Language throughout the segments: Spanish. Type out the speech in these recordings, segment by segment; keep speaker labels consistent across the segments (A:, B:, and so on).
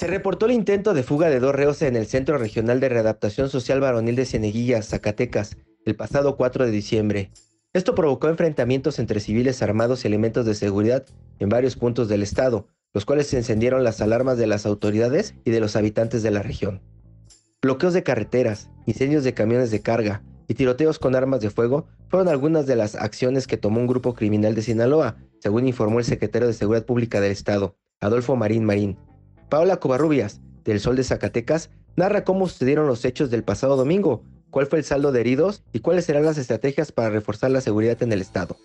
A: Se reportó el intento de fuga de dos reos en el Centro Regional de Readaptación Social Varonil de Cieneguillas, Zacatecas, el pasado 4 de diciembre. Esto provocó enfrentamientos entre civiles armados y elementos de seguridad en varios puntos del estado, los cuales encendieron las alarmas de las autoridades y de los habitantes de la región. Bloqueos de carreteras, incendios de camiones de carga y tiroteos con armas de fuego fueron algunas de las acciones que tomó un grupo criminal de Sinaloa, según informó el secretario de Seguridad Pública del Estado, Adolfo Marín Marín. Paola Covarrubias, del Sol de Zacatecas, narra cómo sucedieron los hechos del pasado domingo, cuál fue el saldo de heridos y cuáles serán las estrategias para reforzar la seguridad en el estado.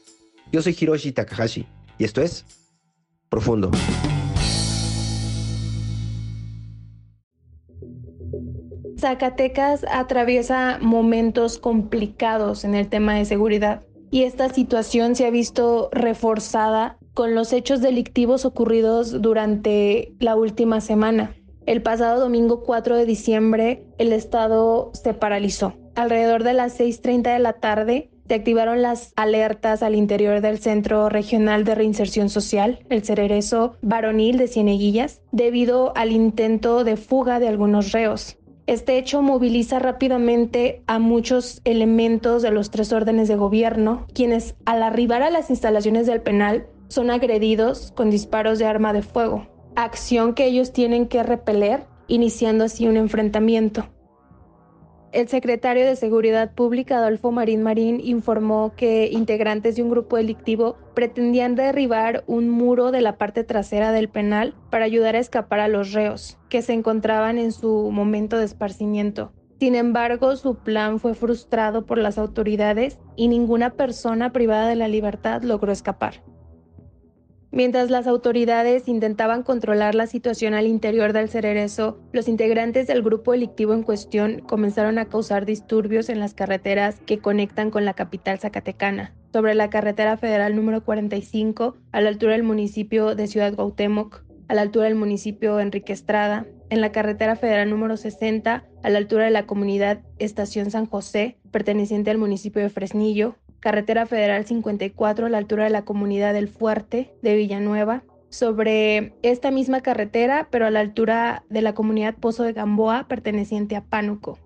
A: Yo soy Hiroshi Takahashi y esto es Profundo.
B: Zacatecas atraviesa momentos complicados en el tema de seguridad y esta situación se ha visto reforzada con los hechos delictivos ocurridos durante la última semana. El pasado domingo 4 de diciembre el estado se paralizó. Alrededor de las 6.30 de la tarde se activaron las alertas al interior del Centro Regional de Reinserción Social, el Cererezo Varonil de Cieneguillas, debido al intento de fuga de algunos reos. Este hecho moviliza rápidamente a muchos elementos de los tres órdenes de gobierno, quienes al arribar a las instalaciones del penal son agredidos con disparos de arma de fuego, acción que ellos tienen que repeler, iniciando así un enfrentamiento. El secretario de Seguridad Pública, Adolfo Marín Marín, informó que integrantes de un grupo delictivo pretendían derribar un muro de la parte trasera del penal para ayudar a escapar a los reos, que se encontraban en su momento de esparcimiento. Sin embargo, su plan fue frustrado por las autoridades y ninguna persona privada de la libertad logró escapar. Mientras las autoridades intentaban controlar la situación al interior del Cererezo, los integrantes del grupo delictivo en cuestión comenzaron a causar disturbios en las carreteras que conectan con la capital zacatecana. Sobre la carretera federal número 45, a la altura del municipio de Ciudad Gautemoc, a la altura del municipio Enrique Estrada, en la carretera federal número 60, a la altura de la comunidad Estación San José, perteneciente al municipio de Fresnillo, carretera federal 54 a la altura de la comunidad del Fuerte de Villanueva, sobre esta misma carretera, pero a la altura de la comunidad Pozo de Gamboa, perteneciente a Pánuco.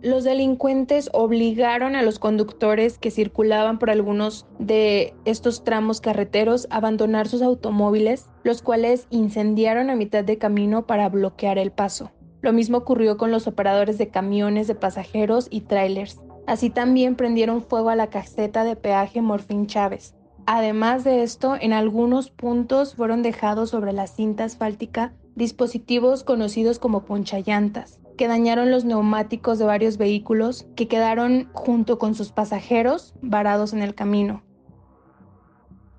B: Los delincuentes obligaron a los conductores que circulaban por algunos de estos tramos carreteros a abandonar sus automóviles, los cuales incendiaron a mitad de camino para bloquear el paso. Lo mismo ocurrió con los operadores de camiones de pasajeros y trailers. Así también prendieron fuego a la caseta de peaje Morfín Chávez. Además de esto, en algunos puntos fueron dejados sobre la cinta asfáltica dispositivos conocidos como ponchallantas, que dañaron los neumáticos de varios vehículos que quedaron junto con sus pasajeros varados en el camino.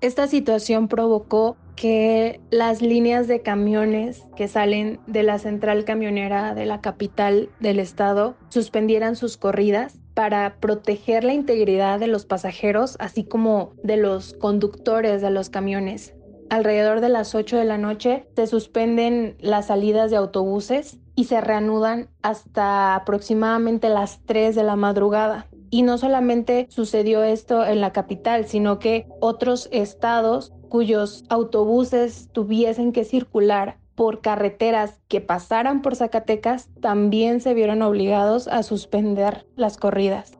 B: Esta situación provocó que las líneas de camiones que salen de la central camionera de la capital del estado suspendieran sus corridas para proteger la integridad de los pasajeros, así como de los conductores de los camiones. Alrededor de las 8 de la noche se suspenden las salidas de autobuses y se reanudan hasta aproximadamente las 3 de la madrugada. Y no solamente sucedió esto en la capital, sino que otros estados cuyos autobuses tuviesen que circular por carreteras que pasaran por Zacatecas también se vieron obligados a suspender las corridas.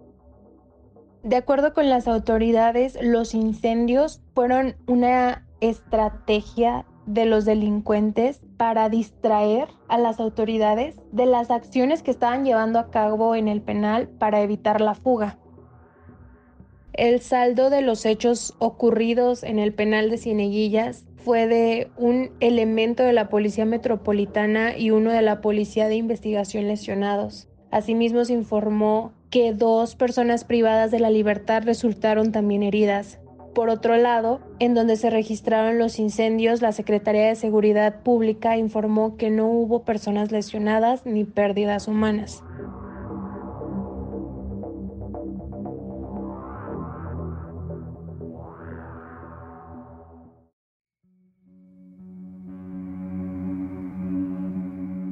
B: De acuerdo con las autoridades, los incendios fueron una estrategia de los delincuentes para distraer a las autoridades de las acciones que estaban llevando a cabo en el penal para evitar la fuga. El saldo de los hechos ocurridos en el penal de Cieneguillas fue de un elemento de la Policía Metropolitana y uno de la Policía de Investigación lesionados. Asimismo se informó que dos personas privadas de la libertad resultaron también heridas. Por otro lado, en donde se registraron los incendios, la Secretaría de Seguridad Pública informó que no hubo personas lesionadas ni pérdidas humanas.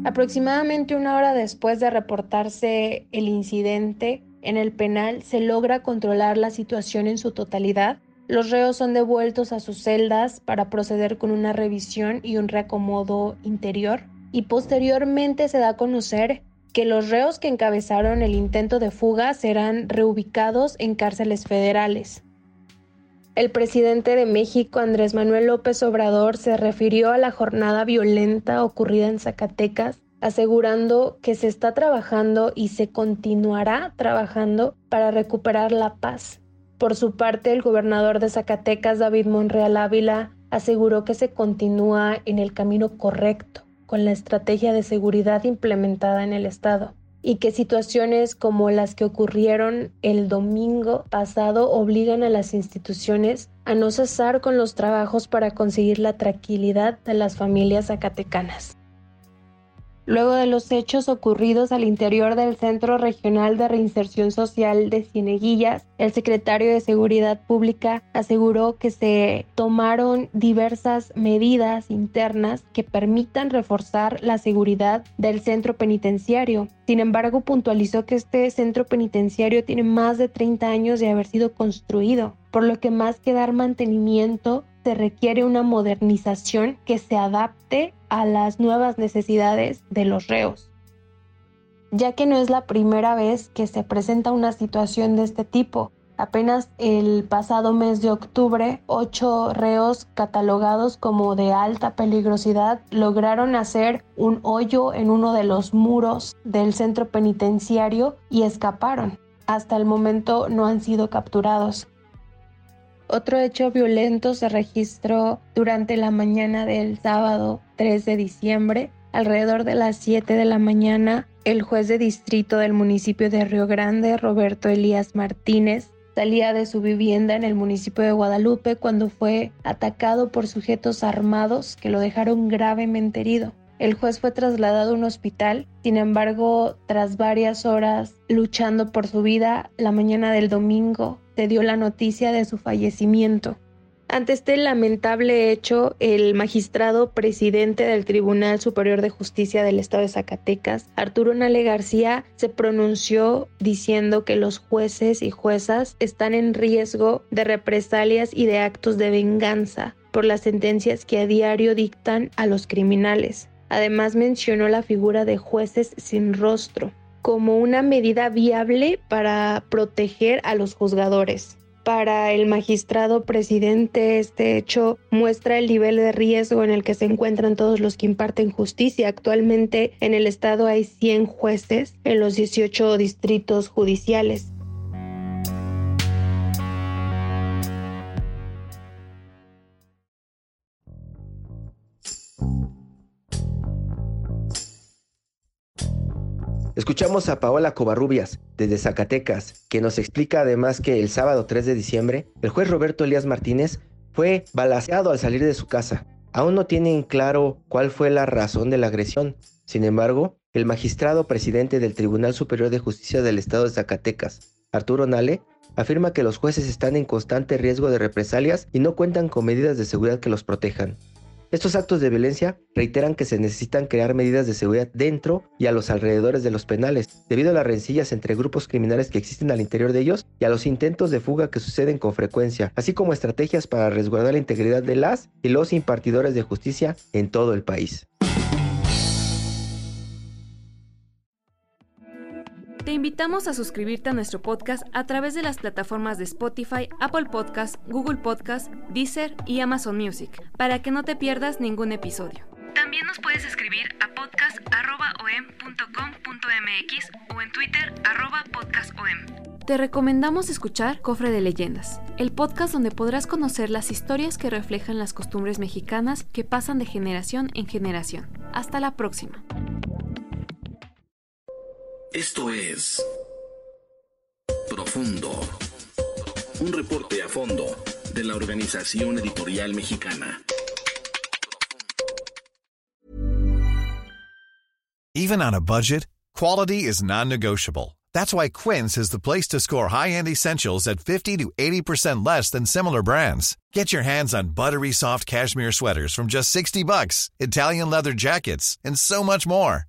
B: Aproximadamente una hora después de reportarse el incidente en el penal, se logra controlar la situación en su totalidad. Los reos son devueltos a sus celdas para proceder con una revisión y un reacomodo interior. Y posteriormente se da a conocer que los reos que encabezaron el intento de fuga serán reubicados en cárceles federales. El presidente de México, Andrés Manuel López Obrador, se refirió a la jornada violenta ocurrida en Zacatecas, asegurando que se está trabajando y se continuará trabajando para recuperar la paz. Por su parte, el gobernador de Zacatecas, David Monreal Ávila, aseguró que se continúa en el camino correcto con la estrategia de seguridad implementada en el Estado y que situaciones como las que ocurrieron el domingo pasado obligan a las instituciones a no cesar con los trabajos para conseguir la tranquilidad de las familias zacatecanas. Luego de los hechos ocurridos al interior del Centro Regional de Reinserción Social de Cieneguillas, el secretario de Seguridad Pública aseguró que se tomaron diversas medidas internas que permitan reforzar la seguridad del centro penitenciario. Sin embargo, puntualizó que este centro penitenciario tiene más de 30 años de haber sido construido, por lo que más que dar mantenimiento, se requiere una modernización que se adapte a las nuevas necesidades de los reos, ya que no es la primera vez que se presenta una situación de este tipo. Apenas el pasado mes de octubre, ocho reos catalogados como de alta peligrosidad lograron hacer un hoyo en uno de los muros del centro penitenciario y escaparon. Hasta el momento no han sido capturados. Otro hecho violento se registró durante la mañana del sábado 3 de diciembre. Alrededor de las 7 de la mañana, el juez de distrito del municipio de Río Grande, Roberto Elías Martínez, salía de su vivienda en el municipio de Guadalupe cuando fue atacado por sujetos armados que lo dejaron gravemente herido. El juez fue trasladado a un hospital, sin embargo, tras varias horas luchando por su vida, la mañana del domingo se dio la noticia de su fallecimiento. Ante este lamentable hecho, el magistrado presidente del Tribunal Superior de Justicia del Estado de Zacatecas, Arturo Nale García, se pronunció diciendo que los jueces y juezas están en riesgo de represalias y de actos de venganza por las sentencias que a diario dictan a los criminales. Además mencionó la figura de jueces sin rostro como una medida viable para proteger a los juzgadores. Para el magistrado presidente, este hecho muestra el nivel de riesgo en el que se encuentran todos los que imparten justicia. Actualmente en el estado hay 100 jueces en los 18 distritos judiciales.
A: Escuchamos a Paola Covarrubias, desde Zacatecas, que nos explica además que el sábado 3 de diciembre, el juez Roberto Elías Martínez fue balaseado al salir de su casa. Aún no tienen claro cuál fue la razón de la agresión. Sin embargo, el magistrado presidente del Tribunal Superior de Justicia del Estado de Zacatecas, Arturo Nale, afirma que los jueces están en constante riesgo de represalias y no cuentan con medidas de seguridad que los protejan. Estos actos de violencia reiteran que se necesitan crear medidas de seguridad dentro y a los alrededores de los penales, debido a las rencillas entre grupos criminales que existen al interior de ellos y a los intentos de fuga que suceden con frecuencia, así como estrategias para resguardar la integridad de las y los impartidores de justicia en todo el país.
C: Te invitamos a suscribirte a nuestro podcast a través de las plataformas de Spotify, Apple Podcast, Google Podcast, Deezer y Amazon Music, para que no te pierdas ningún episodio. También nos puedes escribir a podcast.om.com.mx o en Twitter podcastom.
B: te recomendamos escuchar Cofre de Leyendas, el podcast donde podrás conocer las historias que reflejan las costumbres mexicanas que pasan de generación en generación. Hasta la próxima.
D: Esto es Profundo, un reporte a fondo de la Organización Editorial Mexicana.
E: Even on a budget, quality is non-negotiable. That's why Quince is the place to score high-end essentials at 50 to 80% less than similar brands. Get your hands on buttery soft cashmere sweaters from just 60 bucks, Italian leather jackets, and so much more.